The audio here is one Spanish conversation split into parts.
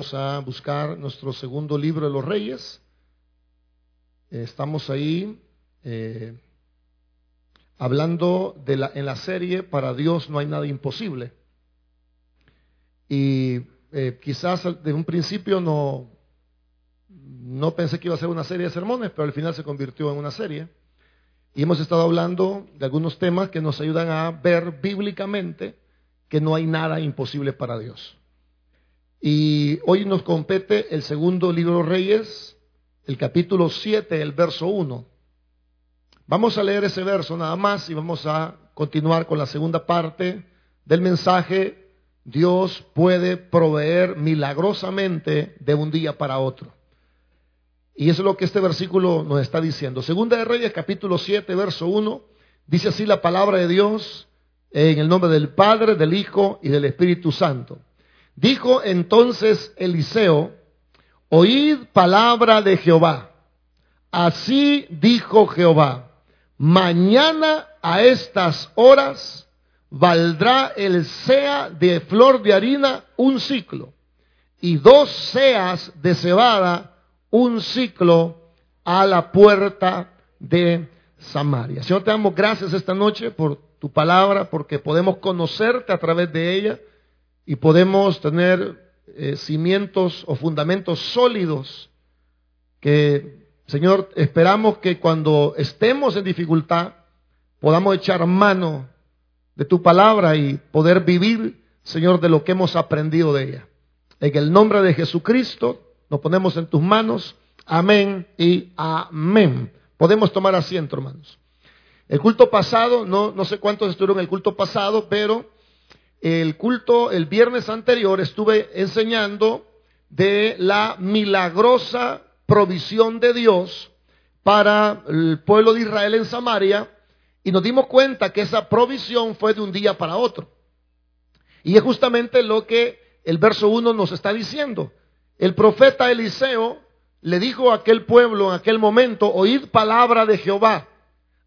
Vamos a buscar nuestro segundo libro de los Reyes. Eh, Estamos ahí eh, hablando de la, en la serie Para Dios no hay nada imposible. Y eh, quizás de un principio no, no pensé que iba a ser una serie de sermones, pero al final se convirtió en una serie. Y hemos estado hablando de algunos temas que nos ayudan a ver bíblicamente que no hay nada imposible para Dios. Y hoy nos compete el segundo libro de Reyes, el capítulo 7, el verso 1. Vamos a leer ese verso nada más y vamos a continuar con la segunda parte del mensaje. Dios puede proveer milagrosamente de un día para otro. Y eso es lo que este versículo nos está diciendo. Segunda de Reyes, capítulo 7, verso 1, dice así la palabra de Dios en el nombre del Padre, del Hijo y del Espíritu Santo. Dijo entonces Eliseo, oíd palabra de Jehová. Así dijo Jehová, mañana a estas horas valdrá el sea de flor de harina un ciclo y dos seas de cebada un ciclo a la puerta de Samaria. Señor, te damos gracias esta noche por tu palabra, porque podemos conocerte a través de ella y podemos tener eh, cimientos o fundamentos sólidos que, Señor, esperamos que cuando estemos en dificultad podamos echar mano de tu palabra y poder vivir, Señor, de lo que hemos aprendido de ella. En el nombre de Jesucristo nos ponemos en tus manos. Amén y amén. Podemos tomar asiento, hermanos. El culto pasado, no, no sé cuántos estuvieron en el culto pasado, pero el culto, el viernes anterior, estuve enseñando de la milagrosa provisión de Dios para el pueblo de Israel en Samaria y nos dimos cuenta que esa provisión fue de un día para otro. Y es justamente lo que el verso 1 nos está diciendo. El profeta Eliseo le dijo a aquel pueblo en aquel momento, oíd palabra de Jehová.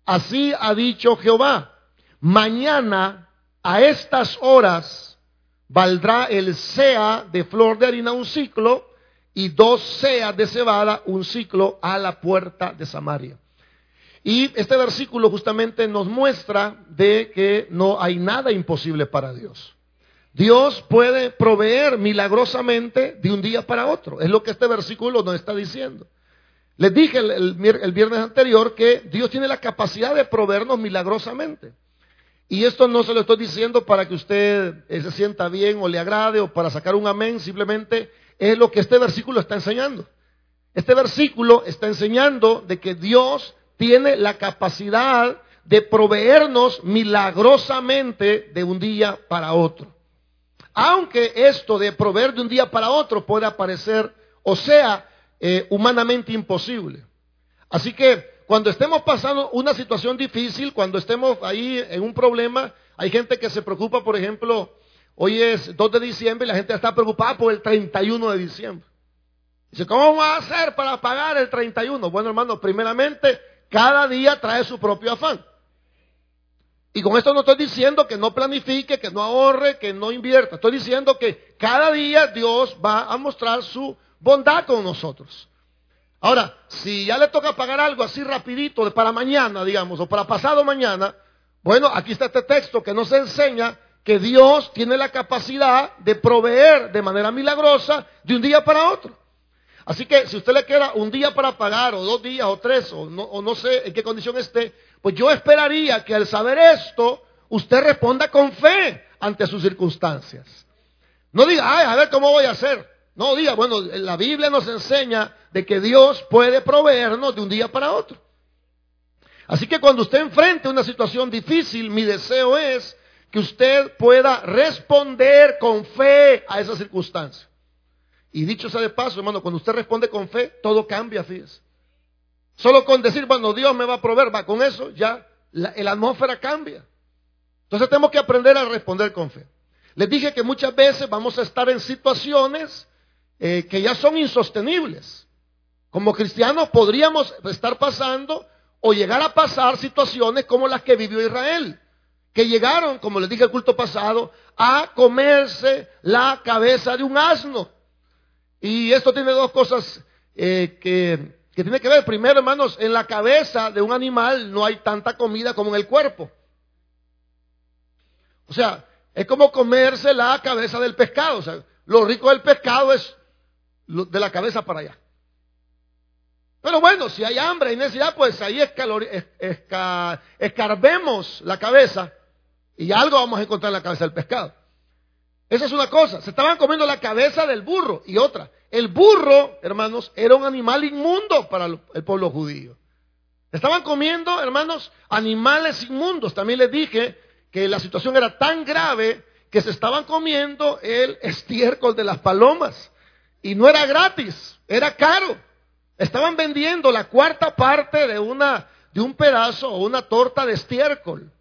Así ha dicho Jehová, mañana a estas horas valdrá el sea de flor de harina un ciclo y dos seas de cebada un ciclo a la puerta de Samaria. Y este versículo justamente nos muestra de que no hay nada imposible para Dios. Dios puede proveer milagrosamente de un día para otro. Es lo que este versículo nos está diciendo. Les dije el, viernes anterior que Dios tiene la capacidad de proveernos milagrosamente. Y esto no se lo estoy diciendo para que usted eh, se sienta bien o le agrade o para sacar un amén, simplemente es lo que este versículo está enseñando. Este versículo está enseñando de que Dios tiene la capacidad de proveernos milagrosamente de un día para otro. Aunque esto de proveer de un día para otro puede parecer, o sea, eh, humanamente imposible. Así que cuando estemos pasando una situación difícil, cuando estemos ahí en un problema, hay gente que se preocupa, por ejemplo, hoy es 2 de diciembre y la gente está preocupada por el 31 de diciembre. Dice, ¿cómo vamos a hacer para pagar el 31? Bueno, hermano, primeramente, cada día trae su propio afán. Y con esto no estoy diciendo que no planifique, que no ahorre, que no invierta. Estoy diciendo que cada día Dios va a mostrar su bondad con nosotros. Ahora, si ya le toca pagar algo así rapidito, para mañana, digamos, o para pasado mañana, bueno, aquí está este texto que nos enseña que Dios tiene la capacidad de proveer de manera milagrosa de un día para otro. Así que si usted le queda un día para pagar, o dos días, o tres, o no, o no sé en qué condición esté, pues yo esperaría que al saber esto, usted responda con fe ante sus circunstancias. No diga, ay, a ver cómo voy a hacer. No diga, bueno, la Biblia nos enseña de que Dios puede proveernos de un día para otro. Así que cuando usted enfrente una situación difícil, mi deseo es que usted pueda responder con fe a esa circunstancia. Y dicho sea de paso, hermano, cuando usted responde con fe, todo cambia, fíjese. Solo con decir, bueno, Dios me va a proveer, va con eso, ya la, atmósfera cambia. Entonces tenemos que aprender a responder con fe. Les dije que muchas veces vamos a estar en situaciones eh, que ya son insostenibles. Como cristianos podríamos estar pasando o llegar a pasar situaciones como las que vivió Israel, que llegaron, como les dije el culto pasado, a comerse la cabeza de un asno. Y esto tiene dos cosas eh, que, que tiene que ver. Primero, hermanos, en la cabeza de un animal no hay tanta comida como en el cuerpo. O sea, es como comerse la cabeza del pescado. O sea, lo rico del pescado es de la cabeza para allá. Pero bueno, si hay hambre y necesidad, pues ahí escarbemos la cabeza y algo vamos a encontrar en la cabeza del pescado. Esa es una cosa. Se estaban comiendo la cabeza del burro y otra. El burro, hermanos, era un animal inmundo para el pueblo judío. Estaban comiendo, hermanos, animales inmundos. También les dije que la situación era tan grave que se estaban comiendo el estiércol de las palomas. Y no era gratis, era caro. Estaban vendiendo la cuarta parte de una de un pedazo o una torta de estiércol.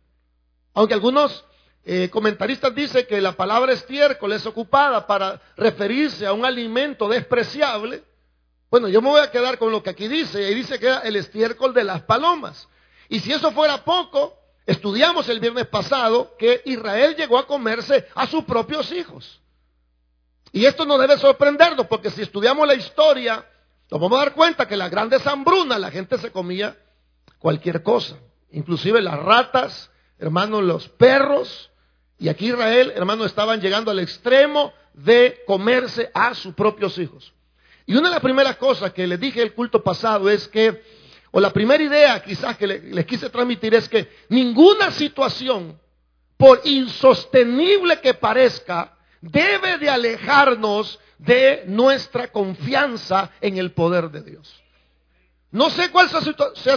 Aunque algunos eh, comentaristas dicen que la palabra estiércol es ocupada para referirse a un alimento despreciable. Bueno, yo me voy a quedar con lo que aquí dice, y dice que era el estiércol de las palomas. Y si eso fuera poco, estudiamos el viernes pasado que Israel llegó a comerse a sus propios hijos. Y esto no debe sorprendernos, porque si estudiamos la historia, nos vamos a dar cuenta que las grandes hambrunas la gente se comía cualquier cosa, inclusive las ratas, hermanos, los perros, y aquí Israel, hermanos, estaban llegando al extremo de comerse a sus propios hijos. Y una de las primeras cosas que les dije el culto pasado es que, o la primera idea quizás que les quise transmitir es que ninguna situación, por insostenible que parezca, debe de alejarnos de nuestra confianza en el poder de Dios. No sé cuál sea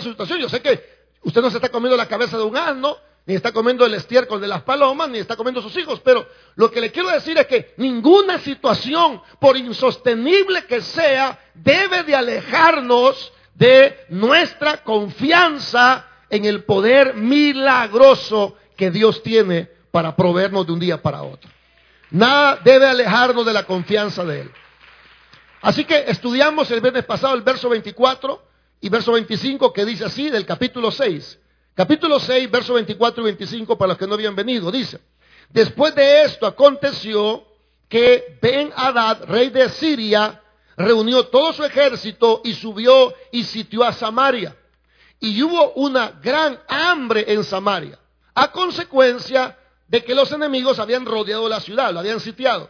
su situación, yo sé que usted no se está comiendo la cabeza de un asno, ni está comiendo el estiércol de las palomas, ni está comiendo sus hijos. Pero lo que le quiero decir es que ninguna situación, por insostenible que sea, debe de alejarnos de nuestra confianza en el poder milagroso que Dios tiene para proveernos de un día para otro. Nada debe alejarnos de la confianza de Él. Así que estudiamos el viernes pasado el verso 24 y verso 25 que dice así del capítulo 6. Capítulo 6, verso 24 y 25 para los que no habían venido. Dice, después de esto aconteció que Ben Hadad, rey de Siria, reunió todo su ejército y subió y sitió a Samaria. Y hubo una gran hambre en Samaria, a consecuencia de que los enemigos habían rodeado la ciudad, lo habían sitiado.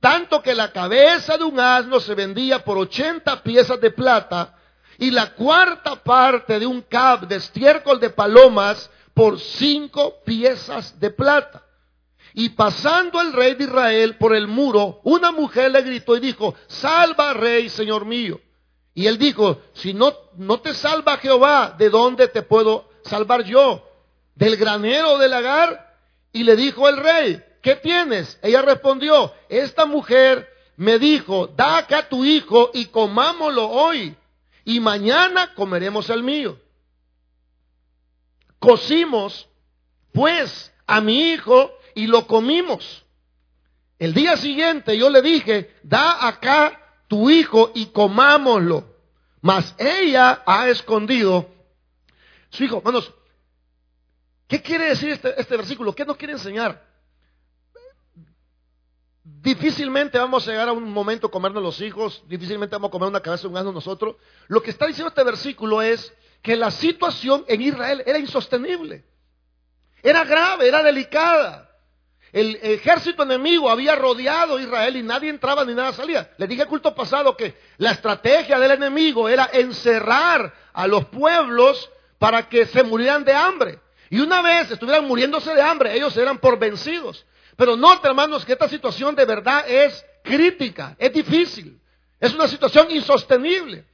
Tanto que la cabeza de un asno se vendía por 80 piezas de plata y la cuarta parte de un cab de estiércol de palomas por cinco piezas de plata. Y pasando el rey de Israel por el muro, una mujer le gritó y dijo, salva rey, señor mío. Y él dijo, si no, no te salva Jehová, ¿de dónde te puedo salvar yo? ¿Del granero del lagar? Y le dijo el rey, ¿qué tienes? Ella respondió, esta mujer me dijo, da acá tu hijo y comámoslo hoy y mañana comeremos el mío. Cocimos, pues, a mi hijo y lo comimos. El día siguiente yo le dije, da acá tu hijo y comámoslo. Mas ella ha escondido su hijo. Hermanos, ¿qué quiere decir este, este versículo? ¿Qué nos quiere enseñar? Difícilmente vamos a llegar a un momento comernos los hijos, difícilmente vamos a comer una cabeza de un asno nosotros. Lo que está diciendo este versículo es que la situación en Israel era insostenible. Era grave, era delicada. El ejército enemigo había rodeado a Israel y nadie entraba ni nada salía. Le dije el culto pasado que la estrategia del enemigo era encerrar a los pueblos para que se murieran de hambre. Y una vez estuvieran muriéndose de hambre, ellos eran por vencidos. Pero note, hermanos, que esta situación de verdad es crítica, es difícil, es una situación insostenible.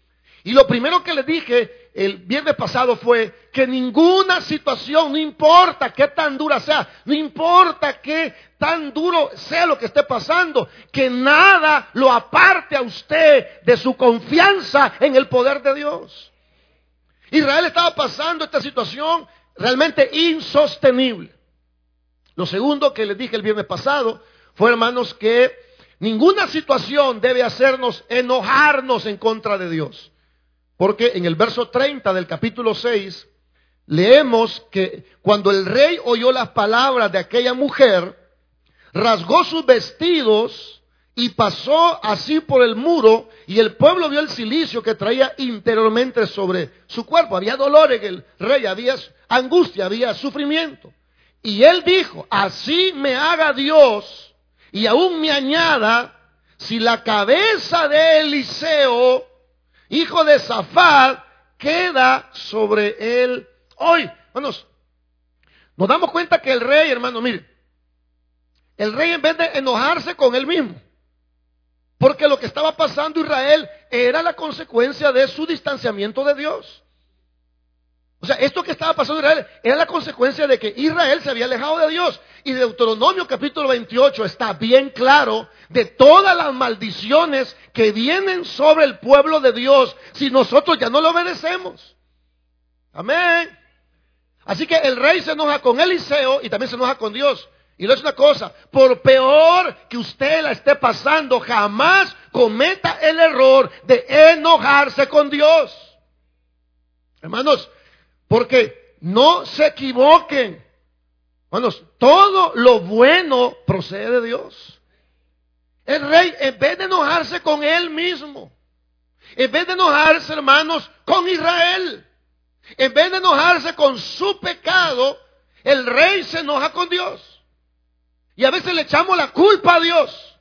Y lo primero que le dije el viernes pasado fue que ninguna situación, no importa qué tan dura sea, no importa qué tan duro sea lo que esté pasando, que nada lo aparte a usted de su confianza en el poder de Dios. Israel estaba pasando esta situación realmente insostenible. Lo segundo que les dije el viernes pasado fue, hermanos, que ninguna situación debe hacernos enojarnos en contra de Dios. Porque en el verso 30 del capítulo 6 leemos que cuando el rey oyó las palabras de aquella mujer, rasgó sus vestidos y pasó así por el muro y el pueblo vio el silicio que traía interiormente sobre su cuerpo. Había dolor en el rey, había angustia, había sufrimiento. Y él dijo, así me haga Dios y aún me añada si la cabeza de Eliseo, hijo de Zafat, queda sobre él hoy. Hermanos, nos damos cuenta que el rey, hermano, mire, el rey en vez de enojarse con él mismo, porque lo que estaba pasando Israel era la consecuencia de su distanciamiento de Dios. O sea, esto que estaba pasando Israel era la consecuencia de que Israel se había alejado de Dios. Y Deuteronomio capítulo 28 está bien claro de todas las maldiciones que vienen sobre el pueblo de Dios si nosotros ya no lo obedecemos. Amén. Así que el rey se enoja con Eliseo y también se enoja con Dios. Y no es una cosa, por peor que usted la esté pasando, jamás cometa el error de enojarse con Dios. Hermanos, porque no se equivoquen. Hermanos, todo lo bueno procede de Dios. El rey, en vez de enojarse con él mismo, en vez de enojarse, hermanos, con Israel, en vez de enojarse con su pecado, el rey se enoja con Dios. Y a veces le echamos la culpa a Dios.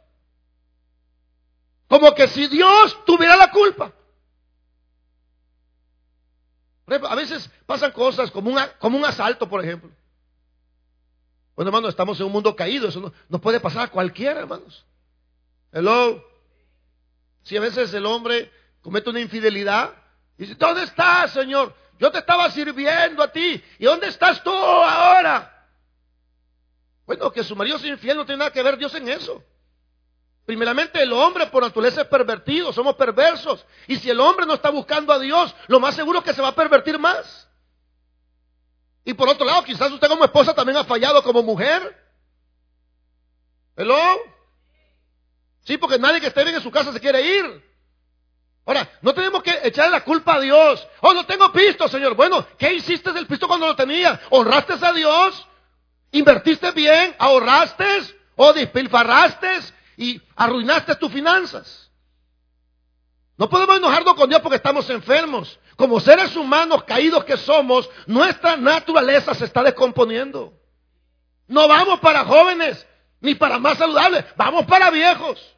Como que si Dios tuviera la culpa. A veces pasan cosas como, como un asalto, por ejemplo. Bueno, hermanos, estamos en un mundo caído. Eso no, puede pasar a cualquiera, hermanos. Hello. Si a veces el hombre comete una infidelidad, y dice, ¿dónde estás, Señor? Yo te estaba sirviendo a ti. ¿Y dónde estás tú ahora? Bueno, que su marido sea infiel no tiene nada que ver Dios en eso. Primeramente, el hombre por naturaleza es pervertido, somos perversos. Y si el hombre no está buscando a Dios, lo más seguro es que se va a pervertir más. Y por otro lado, quizás usted como esposa también ha fallado como mujer. ¿Hello? Sí, porque nadie que esté bien en su casa se quiere ir. Ahora, no tenemos que echarle la culpa a Dios. Oh, no tengo pisto, Señor. Bueno, ¿qué hiciste del pisto cuando lo tenía? ¿Honraste a Dios? ¿Invertiste bien? ¿Ahorraste? ¿O despilfarraste? Y arruinaste tus finanzas. No podemos enojarnos con Dios porque estamos enfermos. Como seres humanos caídos que somos, nuestra naturaleza se está descomponiendo. No vamos para jóvenes ni para más saludables, vamos para viejos.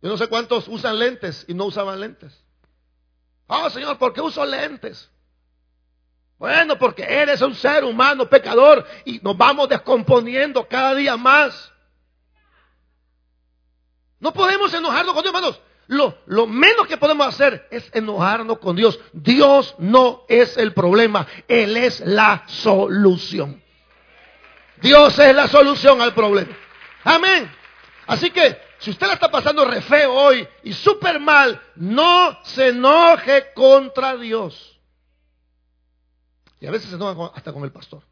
Yo no sé cuántos usan lentes y no usaban lentes. Oh, Señor, ¿por qué uso lentes? Bueno, porque eres un ser humano pecador y nos vamos descomponiendo cada día más. No podemos enojarnos con Dios, hermanos. Lo, menos que podemos hacer es enojarnos con Dios. Dios no es el problema, Él es la solución. Dios es la solución al problema. Amén. Así que si usted está pasando re feo hoy y súper mal, no se enoje contra Dios. Y a veces se enojan hasta con el pastor.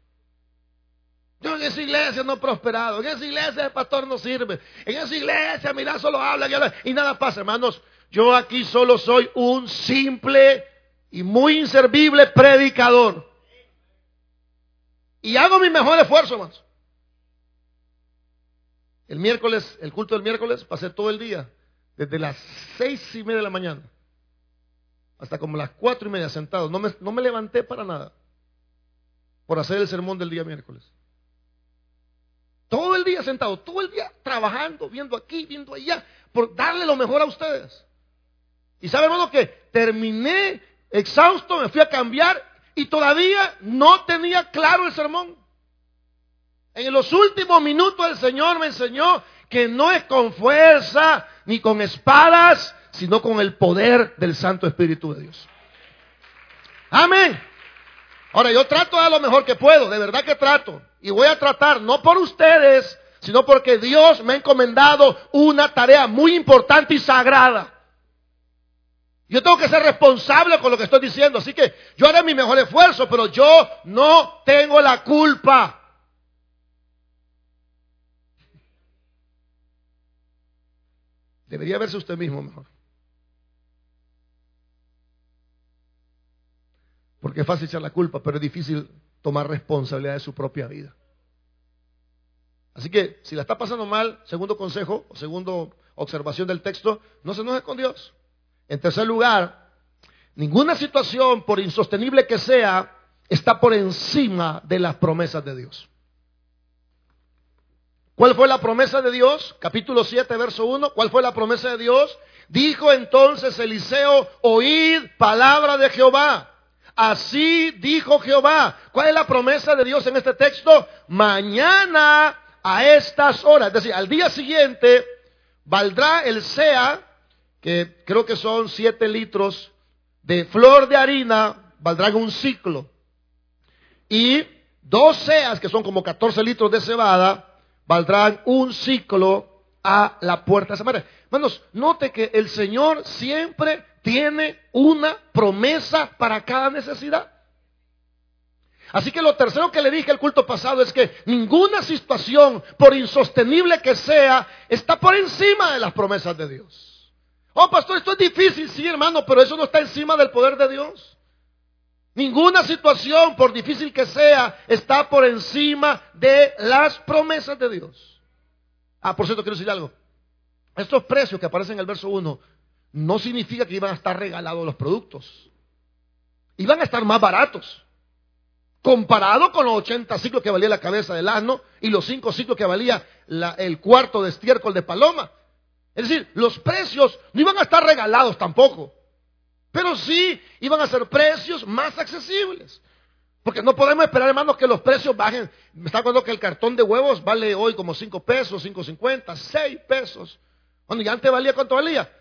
Yo en esa iglesia no he prosperado. En esa iglesia el pastor no sirve. En esa iglesia, mira, solo habla y, nada pasa, hermanos. Yo aquí solo soy un simple y muy inservible predicador. Y hago mi mejor esfuerzo, hermanos. El miércoles, el culto del miércoles, pasé todo el día, desde las seis y media de la mañana hasta como las cuatro y media sentado. No me, no me levanté para nada por hacer el sermón del día miércoles. Todo el día sentado, todo el día trabajando, viendo aquí, viendo allá, por darle lo mejor a ustedes. Y sabe, hermano, que terminé exhausto, me fui a cambiar y todavía no tenía claro el sermón. En los últimos minutos el Señor me enseñó que no es con fuerza ni con espadas, sino con el poder del Santo Espíritu de Dios. Amén. Ahora, yo trato a lo mejor que puedo, de verdad que trato. Y voy a tratar, no por ustedes, sino porque Dios me ha encomendado una tarea muy importante y sagrada. Yo tengo que ser responsable con lo que estoy diciendo, así que yo haré mi mejor esfuerzo, pero yo no tengo la culpa. Debería verse usted mismo mejor. Porque es fácil echar la culpa, pero es difícil tomar responsabilidad de su propia vida. Así que si la está pasando mal, segundo consejo o segundo observación del texto, no se enoje con Dios. En tercer lugar, ninguna situación, por insostenible que sea, está por encima de las promesas de Dios. ¿Cuál fue la promesa de Dios? Capítulo 7, verso 1. ¿Cuál fue la promesa de Dios? Dijo entonces Eliseo, oíd palabra de Jehová. Así dijo Jehová. ¿Cuál es la promesa de Dios en este texto? Mañana a estas horas, es decir, al día siguiente, valdrá el SEA, que creo que son 7 litros de flor de harina, valdrán un ciclo. Y dos SEAs, que son como 14 litros de cebada, valdrán un ciclo a la puerta de Samaria. Hermanos, note que el Señor siempre tiene una promesa para cada necesidad. Así que lo tercero que le dije el culto pasado es que ninguna situación, por insostenible que sea, está por encima de las promesas de Dios. Oh, pastor, esto es difícil, sí, hermano, pero eso no está encima del poder de Dios. Ninguna situación, por difícil que sea, está por encima de las promesas de Dios. Ah, por cierto, quiero decir algo. Estos precios que aparecen en el verso 1 no significa que iban a estar regalados los productos. Iban a estar más baratos. Comparado con los 80 ciclos que valía la cabeza del asno y los 5 ciclos que valía el cuarto de estiércol de paloma. Es decir, los precios no iban a estar regalados tampoco. Pero sí iban a ser precios más accesibles. Porque no podemos esperar, hermanos, que los precios bajen. Me está acuerdo que el cartón de huevos vale hoy como 5 pesos, 5.50, 6 pesos. Cuando ya antes valía, ¿cuánto valía?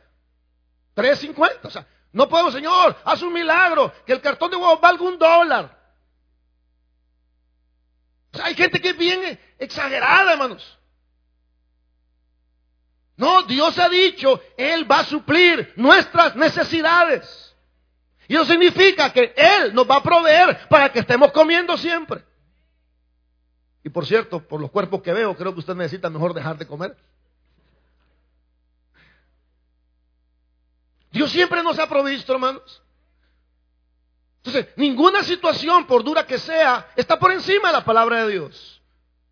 3.50. O sea, no podemos, Señor, haz un milagro, que el cartón de huevos valga un dólar. Hay gente que es bien exagerada, hermanos. No, Dios ha dicho, Él va a suplir nuestras necesidades. Y eso significa que Él nos va a proveer para que estemos comiendo siempre. Y por cierto, por los cuerpos que veo, creo que usted necesita mejor dejar de comer. Dios siempre nos ha provisto, hermanos. Entonces, ninguna situación, por dura que sea, está por encima de la palabra de Dios.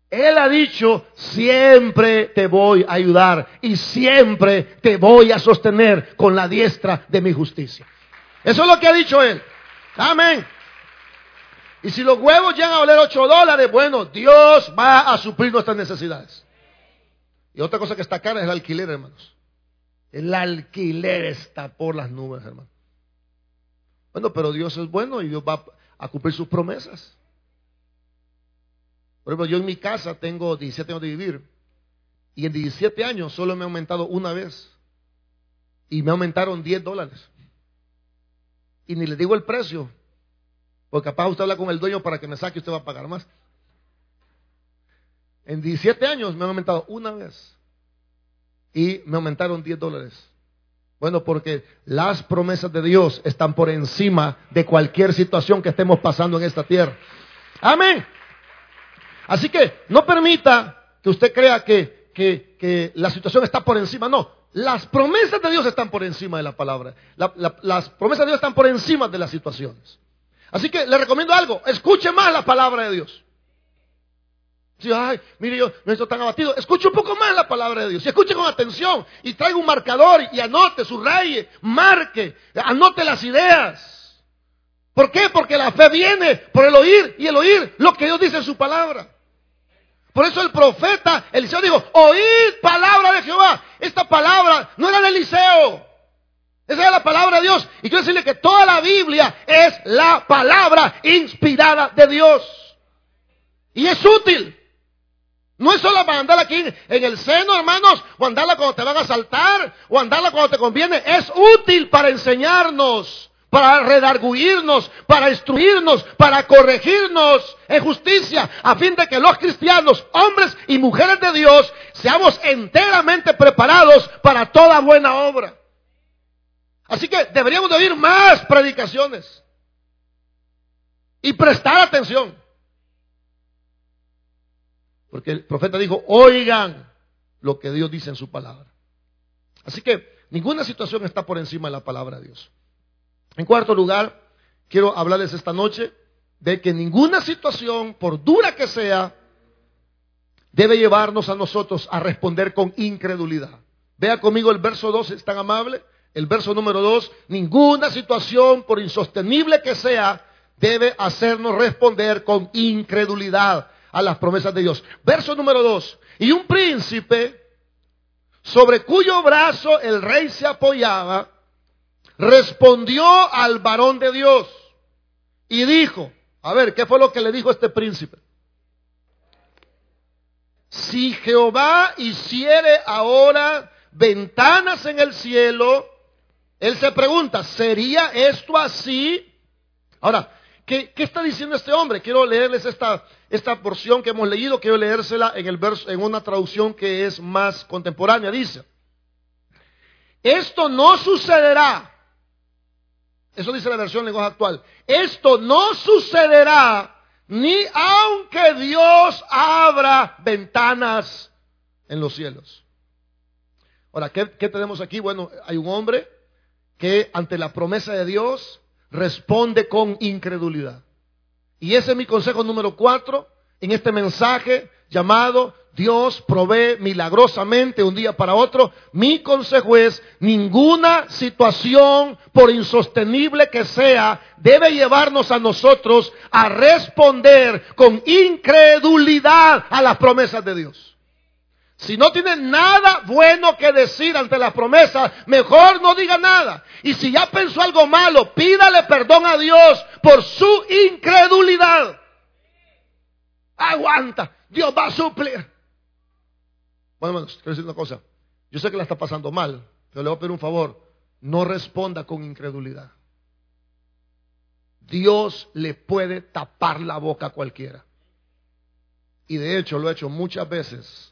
Él ha dicho, siempre te voy a ayudar y siempre te voy a sostener con la diestra de mi justicia. Eso es lo que ha dicho Él. Amén. Y si los huevos llegan a valer 8 dólares, bueno, Dios va a suplir nuestras necesidades. Y otra cosa que está cara es el alquiler, hermanos. El alquiler está por las nubes, hermano. Bueno, pero Dios es bueno y Dios va a cumplir sus promesas. Por ejemplo, yo en mi casa tengo 17 años de vivir y en 17 años solo me ha aumentado una vez y me aumentaron 10 dólares. Y ni le digo el precio, porque capaz usted habla con el dueño para que me saque y usted va a pagar más. En 17 años me han aumentado una vez y me aumentaron 10 dólares. Bueno, porque las promesas de Dios están por encima de cualquier situación que estemos pasando en esta tierra. Amén. Así que no permita que usted crea que, que, la situación está por encima. No, las promesas de Dios están por encima de la palabra. las promesas de Dios están por encima de las situaciones. Así que le recomiendo algo, escuche más la palabra de Dios. Si, ay, mire, yo no estoy tan abatido. Escuche un poco más la palabra de Dios. Y escuche con atención. Y traiga un marcador y anote, subraye, marque, anote las ideas. ¿Por qué? Porque la fe viene por el oír y el oír lo que Dios dice en su palabra. Por eso el profeta Eliseo dijo, oíd palabra de Jehová. Esta palabra no era de Eliseo. Esa era la palabra de Dios. Y quiero decirle que toda la Biblia es la palabra inspirada de Dios. Y es útil. No es solo para andarla aquí en el seno, hermanos, o andarla cuando te van a saltar, o andarla cuando te conviene. Es útil para enseñarnos, para redarguirnos, para instruirnos, para corregirnos en justicia, a fin de que los cristianos, hombres y mujeres de Dios, seamos enteramente preparados para toda buena obra. Así que deberíamos de oír más predicaciones y prestar atención. Porque el profeta dijo, oigan lo que Dios dice en su palabra. Así que ninguna situación está por encima de la palabra de Dios. En cuarto lugar, quiero hablarles esta noche de que ninguna situación, por dura que sea, debe llevarnos a nosotros a responder con incredulidad. Vea conmigo el verso 2, es tan amable. El verso número 2, ninguna situación, por insostenible que sea, debe hacernos responder con incredulidad a las promesas de Dios. Verso número 2, y un príncipe sobre cuyo brazo el rey se apoyaba, respondió al varón de Dios y dijo, a ver, ¿qué fue lo que le dijo este príncipe? Si Jehová hiciere ahora ventanas en el cielo, él se pregunta, ¿sería esto así? Ahora, ¿qué, está diciendo este hombre? Quiero leerles esta, esta porción que hemos leído, quiero leérsela en, el verso, en una traducción que es más contemporánea. Dice, esto no sucederá. Eso dice la versión lenguaje actual. Esto no sucederá ni aunque Dios abra ventanas en los cielos. Ahora, ¿qué, tenemos aquí? Bueno, hay un hombre que ante la promesa de Dios responde con incredulidad. Y ese es mi consejo número cuatro en este mensaje llamado Dios provee milagrosamente un día para otro. Mi consejo es, ninguna situación, por insostenible que sea, debe llevarnos a nosotros a responder con incredulidad a las promesas de Dios. Si no tiene nada bueno que decir ante las promesas, mejor no diga nada. Y si ya pensó algo malo, pídale perdón a Dios por su incredulidad. Aguanta, Dios va a suplir. Bueno, hermanos, quiero decir una cosa. Yo sé que la está pasando mal, pero le voy a pedir un favor. No responda con incredulidad. Dios le puede tapar la boca a cualquiera. Y de hecho lo ha hecho muchas veces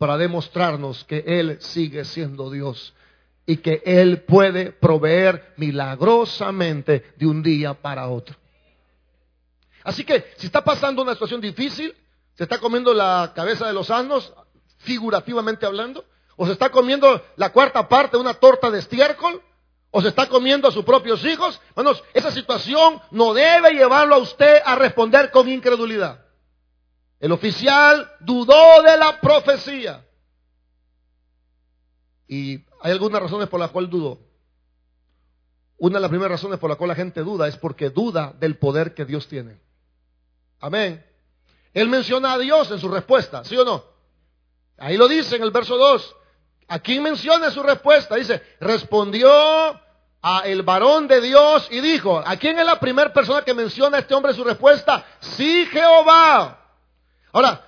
para demostrarnos que Él sigue siendo Dios y que Él puede proveer milagrosamente de un día para otro. Así que si está pasando una situación difícil, se está comiendo la cabeza de los asnos, figurativamente hablando, o se está comiendo la cuarta parte de una torta de estiércol, o se está comiendo a sus propios hijos. Bueno, esa situación no debe llevarlo a usted a responder con incredulidad. El oficial dudó de la profecía. Y hay algunas razones por las cuales dudó. Una de las primeras razones por las cuales la gente duda es porque duda del poder que Dios tiene. Amén. Él menciona a Dios en su respuesta, ¿sí o no? Ahí lo dice en el verso 2. Aquí menciona su respuesta. Dice, respondió a el varón de Dios y dijo, ¿a quién es la primera persona que menciona a este hombre su respuesta? Sí, Jehová. Ahora,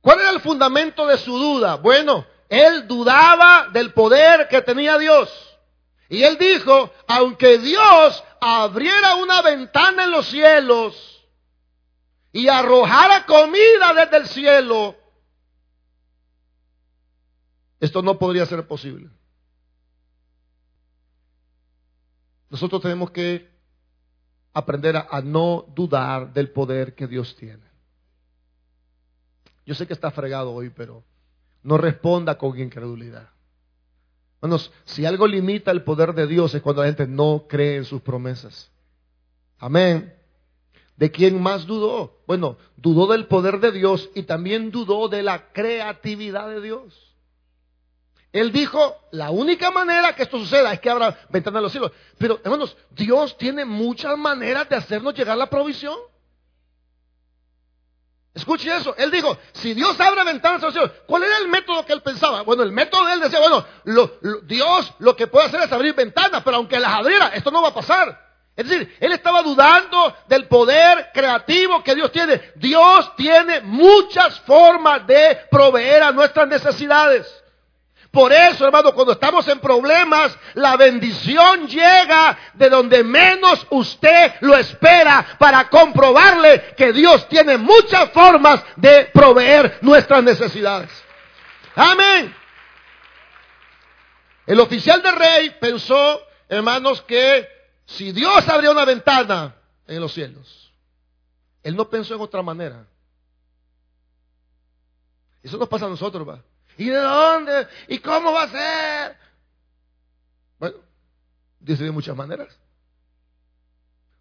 ¿cuál era el fundamento de su duda? Bueno, él dudaba del poder que tenía Dios. Y él dijo, aunque Dios abriera una ventana en los cielos y arrojara comida desde el cielo, esto no podría ser posible. Nosotros tenemos que aprender a, no dudar del poder que Dios tiene. Yo sé que está fregado hoy, pero no responda con incredulidad. Hermanos, si algo limita el poder de Dios es cuando la gente no cree en sus promesas. Amén. ¿De quién más dudó? Bueno, dudó del poder de Dios y también dudó de la creatividad de Dios. Él dijo, la única manera que esto suceda es que abra ventanas en los cielos. Pero, hermanos, Dios tiene muchas maneras de hacernos llegar la provisión. Escuche eso. Él dijo, si Dios abre ventanas en los cielos, ¿cuál era el método que él pensaba? Bueno, el método de él decía, bueno, Dios lo que puede hacer es abrir ventanas, pero aunque las abriera, esto no va a pasar. Es decir, él estaba dudando del poder creativo que Dios tiene. Dios tiene muchas formas de proveer a nuestras necesidades. Por eso, hermano, cuando estamos en problemas, la bendición llega de donde menos usted lo espera para comprobarle que Dios tiene muchas formas de proveer nuestras necesidades. Amén. El oficial del rey pensó, hermanos, que si Dios abría una ventana en los cielos, él no pensó en otra manera. Eso nos pasa a nosotros, va. ¿Y de dónde? ¿Y cómo va a ser? Bueno, dice de muchas maneras.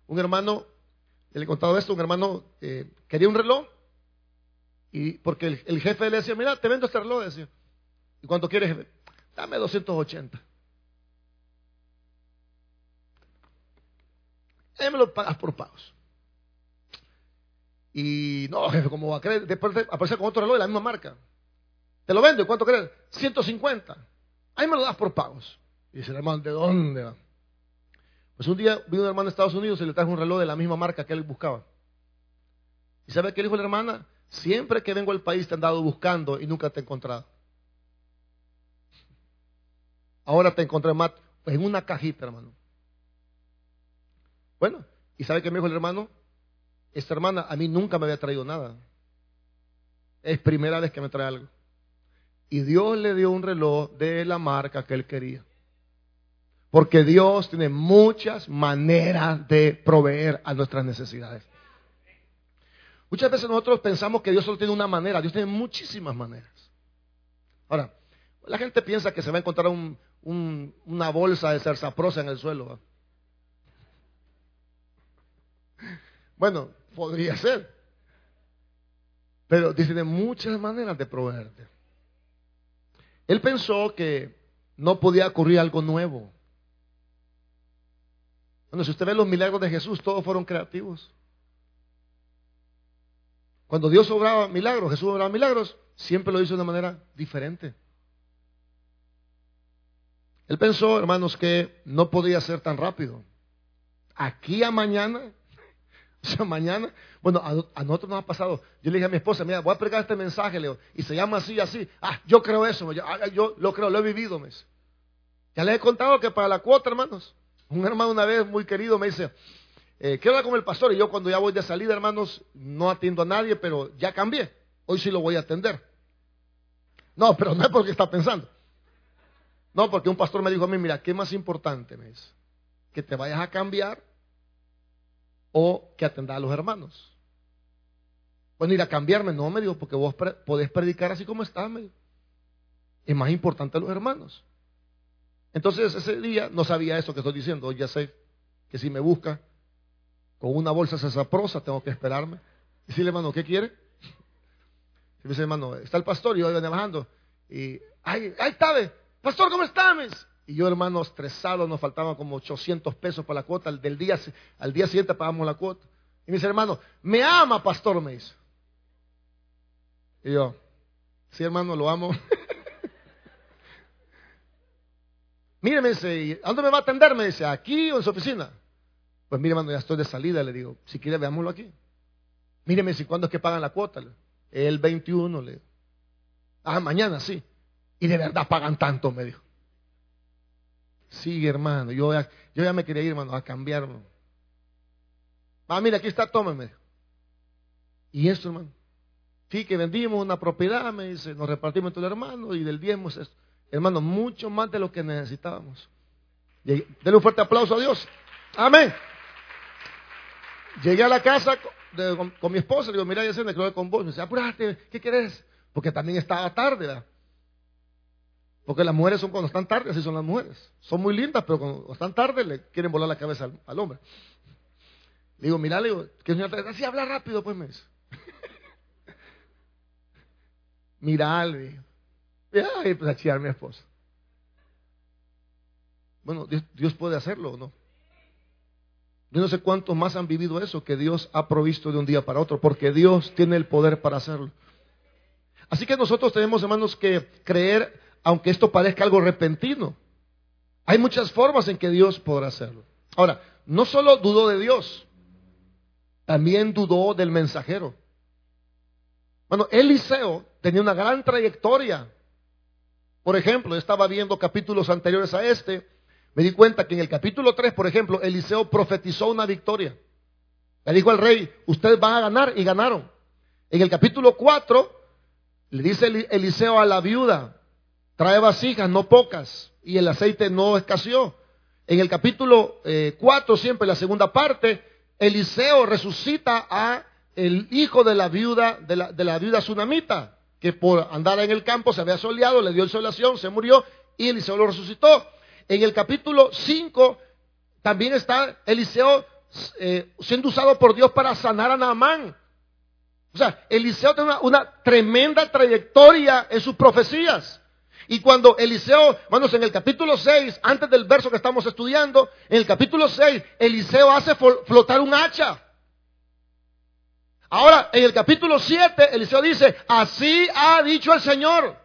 Un hermano, le he contado esto, un hermano eh, quería un reloj Y porque el, jefe le decía, mira, te vendo este reloj, decía. ¿Y cuánto quieres, jefe? Dame 280. Él me lo pagas por pagos. Y no, jefe, ¿cómo va a creer? Después aparece con otro reloj de la misma marca. Te lo vendo, ¿y cuánto crees? 150. Ahí me lo das por pagos. Y dice el hermano, ¿de dónde va? Pues un día vino un hermano de Estados Unidos y le trajo un reloj de la misma marca que él buscaba. ¿Y sabe qué dijo la hermana? Siempre que vengo al país te han dado buscando y nunca te he encontrado. Ahora te encontré más en una cajita, hermano. Bueno, ¿y sabe qué me dijo el hermano? Esta hermana a mí nunca me había traído nada. Es primera vez que me trae algo. Y Dios le dio un reloj de la marca que él quería. Porque Dios tiene muchas maneras de proveer a nuestras necesidades. Muchas veces nosotros pensamos que Dios solo tiene una manera, Dios tiene muchísimas maneras. Ahora, la gente piensa que se va a encontrar una bolsa de zarzaprosa en el suelo. Bueno, podría ser. Pero Dios tiene muchas maneras de proveerte. Él pensó que no podía ocurrir algo nuevo. Bueno, si usted ve los milagros de Jesús, todos fueron creativos. Cuando Dios obraba milagros, Jesús obraba milagros, siempre lo hizo de una manera diferente. Él pensó, hermanos, que no podía ser tan rápido. Aquí a mañana, o sea, mañana, bueno, a, nosotros nos ha pasado. Yo le dije a mi esposa, mira, voy a pregar este mensaje, Leo, y se llama así, así. Ah, yo creo eso, yo, ah, yo lo creo, lo he vivido, mes. Ya les he contado que para la cuota, hermanos, un hermano una vez muy querido me dice, eh, quiero hablar con el pastor y yo cuando ya voy de salida, hermanos, no atiendo a nadie, pero ya cambié. Hoy sí lo voy a atender. No, pero no es porque está pensando. No, porque un pastor me dijo a mí, mira, ¿qué más importante? Me que te vayas a cambiar o que atendas a los hermanos. Bueno, ir a cambiarme, no, me dijo, porque vos podés predicar así como estás, me Es más importante los hermanos. Entonces ese día no sabía eso que estoy diciendo. Ya sé que si me busca, con una bolsa sasaprosa, tengo que esperarme. Y si le hermano, ¿qué quiere? Y me dice, hermano, está el pastor y yo venía bajando. Y, ay, ahí está, pastor, ¿cómo estás? Y yo, hermano, estresado, nos faltaban como 800 pesos para la cuota. Del día, al día siguiente pagamos la cuota. Y me dice, hermano, me ama, pastor, me dice. Y yo, sí, hermano, lo amo. Míreme, dice, ¿a dónde me va a atender? Me dice, ¿aquí o en su oficina? Pues mire, hermano, ya estoy de salida, le digo, si quiere veámoslo aquí. Míreme si cuándo es que pagan la cuota. El 21, le digo. Ah, mañana sí. Y de verdad pagan tanto, me dijo. Sí, hermano, yo ya, yo ya me quería ir, hermano, a cambiar. Ah, mira, aquí está, tómeme. Y esto, hermano. Sí, que vendimos una propiedad, me dice, nos repartimos entre los hermanos y del diezmo es. Hermano, mucho más de lo que necesitábamos. Denle un fuerte aplauso a Dios. Amén. Llegué a la casa con, mi esposa, le digo, mira, ya se me quedó con vos. Me dice, apúrate, ¿qué querés? Porque también estaba tarde, ¿verdad? Porque las mujeres son cuando están tarde, así son las mujeres. Son muy lindas, pero cuando están tarde le quieren volar la cabeza al, hombre. Le digo, mira, le digo, que señor, así habla rápido, pues me dice. mira, le digo. Y pues a chillar mi esposa. Bueno, Dios, Dios puede hacerlo o no. Yo no sé cuántos más han vivido eso que Dios ha provisto de un día para otro, porque Dios tiene el poder para hacerlo. Así que nosotros tenemos, hermanos, que creer, aunque esto parezca algo repentino. Hay muchas formas en que Dios podrá hacerlo. Ahora, no solo dudó de Dios, también dudó del mensajero. Bueno, Eliseo tenía una gran trayectoria. Por ejemplo, estaba viendo capítulos anteriores a este me di cuenta que en el capítulo 3, por ejemplo, Eliseo profetizó una victoria. Le dijo al rey, ustedes van a ganar y ganaron. En el capítulo 4, le dice Eliseo a la viuda, trae vasijas, no pocas, y el aceite no escaseó. En el capítulo 4, eh, siempre la segunda parte, Eliseo resucita a el hijo de la viuda, de la, de la viuda tsunamita, que por andar en el campo se había soleado, le dio insolación, se murió, y Eliseo lo resucitó. En el capítulo 5 también está Eliseo eh, siendo usado por Dios para sanar a Naamán. O sea, Eliseo tiene una, una tremenda trayectoria en sus profecías. Y cuando Eliseo, hermanos, en el capítulo 6, antes del verso que estamos estudiando, en el capítulo 6, Eliseo hace flotar un hacha. Ahora, en el capítulo 7, Eliseo dice, así ha dicho el Señor.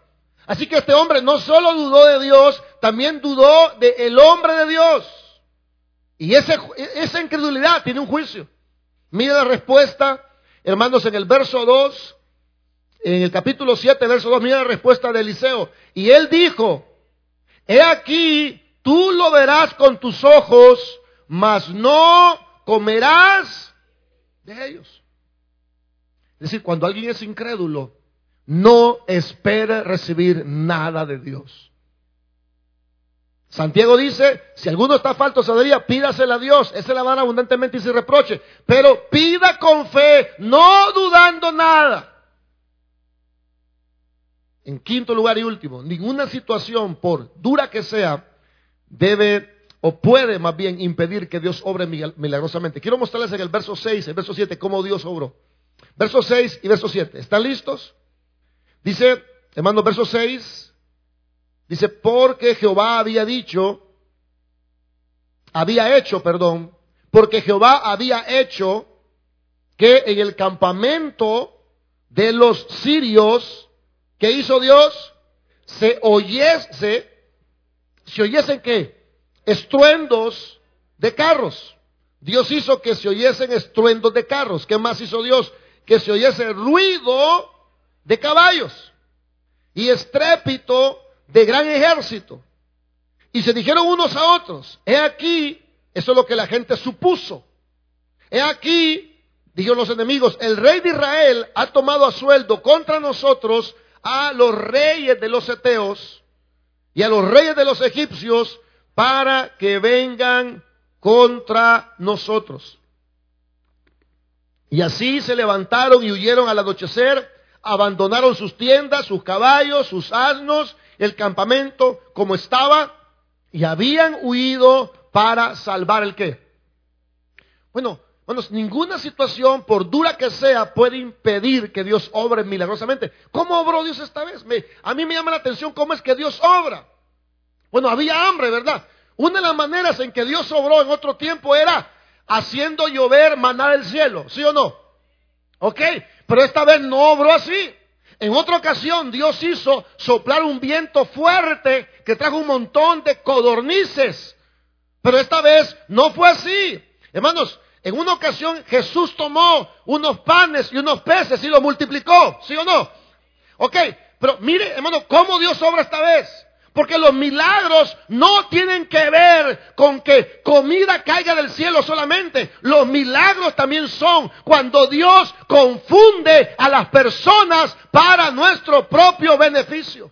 Así que este hombre no solo dudó de Dios, también dudó del hombre de Dios. Y ese, esa incredulidad tiene un juicio. Mira la respuesta, hermanos, en el verso 2, en el capítulo 7, verso 2, mira la respuesta de Eliseo. Y él dijo, he aquí, tú lo verás con tus ojos, mas no comerás de ellos. Es decir, cuando alguien es incrédulo, no espere recibir nada de Dios. Santiago dice, si alguno está falto de sabiduría, pídasela a Dios, ese la van abundantemente y sin reproche, pero pida con fe, no dudando nada. En quinto lugar y último, ninguna situación, por dura que sea, debe o puede más bien impedir que Dios obre milagrosamente. Quiero mostrarles en el verso 6, el verso 7, cómo Dios obró. Verso 6 y verso 7. ¿Están listos? Dice, hermano, verso 6. Dice, porque Jehová había dicho, había hecho, perdón, porque Jehová había hecho que en el campamento de los sirios, que hizo Dios? Se oyese, se oyesen qué? Estruendos de carros. Dios hizo que se oyesen estruendos de carros. ¿Qué más hizo Dios? que se oyese ruido de caballos y estrépito de gran ejército. Y se dijeron unos a otros, he aquí, eso es lo que la gente supuso, he aquí, dijeron los enemigos, el rey de Israel ha tomado a sueldo contra nosotros a los reyes de los eteos y a los reyes de los egipcios para que vengan contra nosotros. Y así se levantaron y huyeron al anochecer, abandonaron sus tiendas, sus caballos, sus asnos, el campamento como estaba, y habían huido para salvar el qué. Bueno, bueno, ninguna situación, por dura que sea, puede impedir que Dios obre milagrosamente. ¿Cómo obró Dios esta vez? a mí me llama la atención cómo es que Dios obra. Bueno, había hambre, ¿verdad? Una de las maneras en que Dios obró en otro tiempo era haciendo llover maná del cielo, ¿sí o no? ¿Ok? Pero esta vez no obró así. En otra ocasión Dios hizo soplar un viento fuerte que trajo un montón de codornices. Pero esta vez no fue así. Hermanos, en una ocasión Jesús tomó unos panes y unos peces y los multiplicó, ¿sí o no? Ok, pero mire, hermano, cómo Dios obra esta vez. Porque los milagros no tienen que ver con que comida caiga del cielo solamente. Los milagros también son cuando Dios confunde a las personas para nuestro propio beneficio.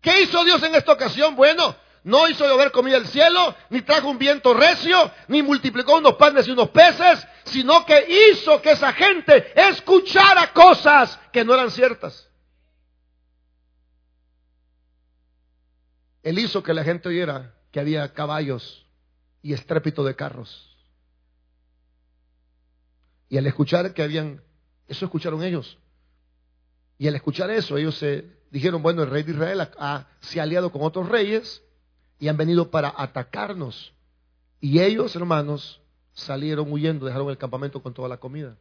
¿Qué hizo Dios en esta ocasión? Bueno, no hizo llover comida del cielo, ni trajo un viento recio, ni multiplicó unos panes y unos peces, sino que hizo que esa gente escuchara cosas que no eran ciertas. Él hizo que la gente oyera que había caballos y estrépito de carros. Y al escuchar que habían, eso escucharon ellos. Y al escuchar eso, ellos se dijeron, bueno, el rey de Israel se ha aliado con otros reyes y han venido para atacarnos. Y ellos, hermanos, salieron huyendo, dejaron el campamento con toda la comida.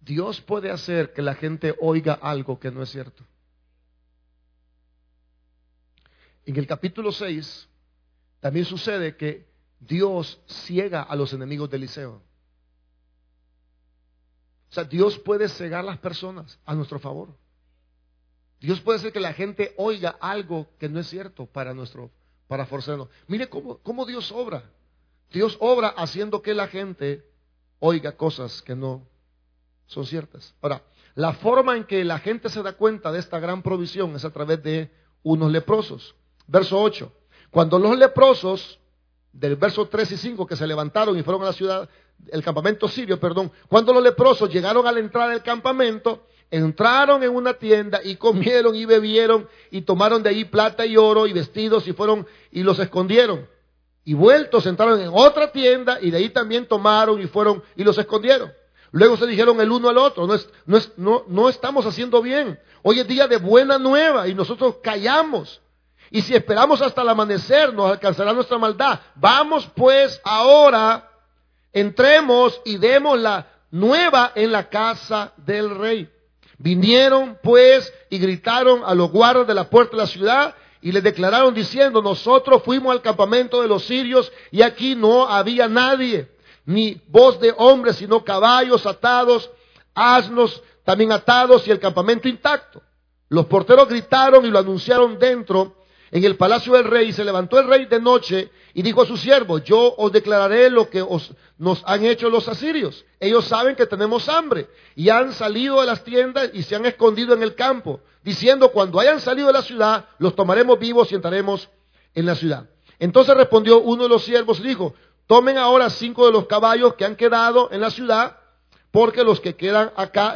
Dios puede hacer que la gente oiga algo que no es cierto. En el capítulo 6 también sucede que Dios ciega a los enemigos de Eliseo. O sea, Dios puede cegar las personas a nuestro favor. Dios puede hacer que la gente oiga algo que no es cierto para nuestro, para forzarnos. Mire cómo, cómo Dios obra. Dios obra haciendo que la gente oiga cosas que no son ciertas. Ahora, la forma en que la gente se da cuenta de esta gran provisión es a través de unos leprosos. Verso 8. Cuando los leprosos, del verso 3 y 5, que se levantaron y fueron a la ciudad, el campamento sirio, perdón, cuando los leprosos llegaron a la entrada del campamento, entraron en una tienda y comieron y bebieron y tomaron de ahí plata y oro y vestidos y fueron y los escondieron. Y vueltos entraron en otra tienda y de ahí también tomaron y fueron y los escondieron. Luego se dijeron el uno al otro, no, es, no, es, no, no estamos haciendo bien. Hoy es día de buena nueva y nosotros callamos. Y si esperamos hasta el amanecer, nos alcanzará nuestra maldad. Vamos pues ahora, entremos y demos la nueva en la casa del rey. Vinieron pues y gritaron a los guardas de la puerta de la ciudad y le declararon diciendo, nosotros fuimos al campamento de los sirios y aquí no había nadie, ni voz de hombre, sino caballos atados, asnos también atados y el campamento intacto. Los porteros gritaron y lo anunciaron dentro en el palacio del rey. Se levantó el rey de noche y dijo a sus siervos, yo os declararé lo que os, nos han hecho los asirios. Ellos saben que tenemos hambre y han salido de las tiendas y se han escondido en el campo diciendo, cuando hayan salido de la ciudad, los tomaremos vivos y entraremos en la ciudad. Entonces respondió uno de los siervos y dijo, tomen ahora cinco de los caballos que han quedado en la ciudad, porque los que quedan acá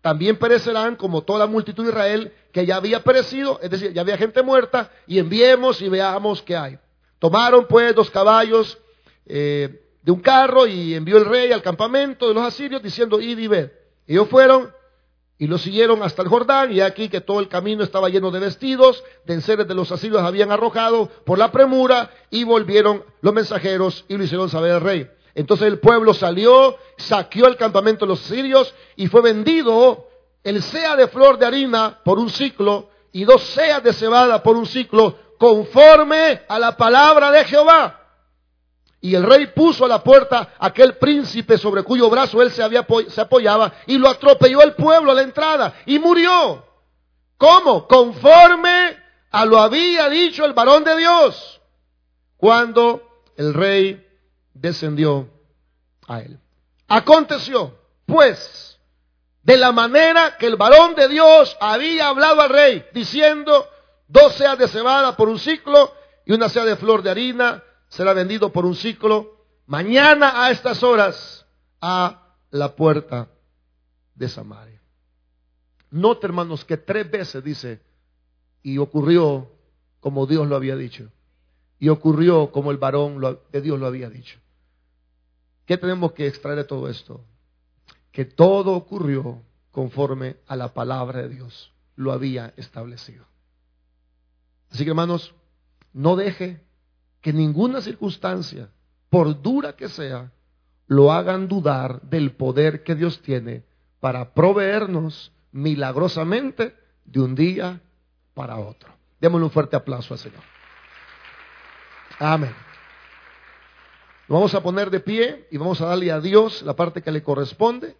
también perecerán como toda la multitud de Israel que ya había perecido, es decir, ya había gente muerta, y enviemos y veamos qué hay. Tomaron pues dos caballos eh, de un carro y envió el rey al campamento de los asirios diciendo, id y ved. Ellos fueron y lo siguieron hasta el Jordán, y aquí que todo el camino estaba lleno de vestidos, de enseres de los asirios habían arrojado por la premura, y volvieron los mensajeros y lo hicieron saber al rey. Entonces el pueblo salió, saqueó el campamento de los sirios, y fue vendido el sea de flor de harina por un ciclo, y dos seas de cebada por un ciclo, conforme a la palabra de Jehová. Y el rey puso a la puerta aquel príncipe sobre cuyo brazo él se, había, se apoyaba y lo atropelló el pueblo a la entrada y murió. ¿Cómo? Conforme a lo había dicho el varón de Dios cuando el rey descendió a él. Aconteció, pues, de la manera que el varón de Dios había hablado al rey, diciendo, dos seas de cebada por un ciclo y una sea de flor de harina será vendido por un ciclo mañana a estas horas a la puerta de Samaria. Note, hermanos, que tres veces dice, y ocurrió como Dios lo había dicho, y ocurrió como el varón de Dios lo había dicho. ¿Qué tenemos que extraer de todo esto? Que todo ocurrió conforme a la palabra de Dios lo había establecido. Así que hermanos, no deje que ninguna circunstancia, por dura que sea, lo hagan dudar del poder que Dios tiene para proveernos milagrosamente de un día para otro. Démosle un fuerte aplauso al Señor. Amén. Vamos a poner de pie y vamos a darle a Dios la parte que le corresponde.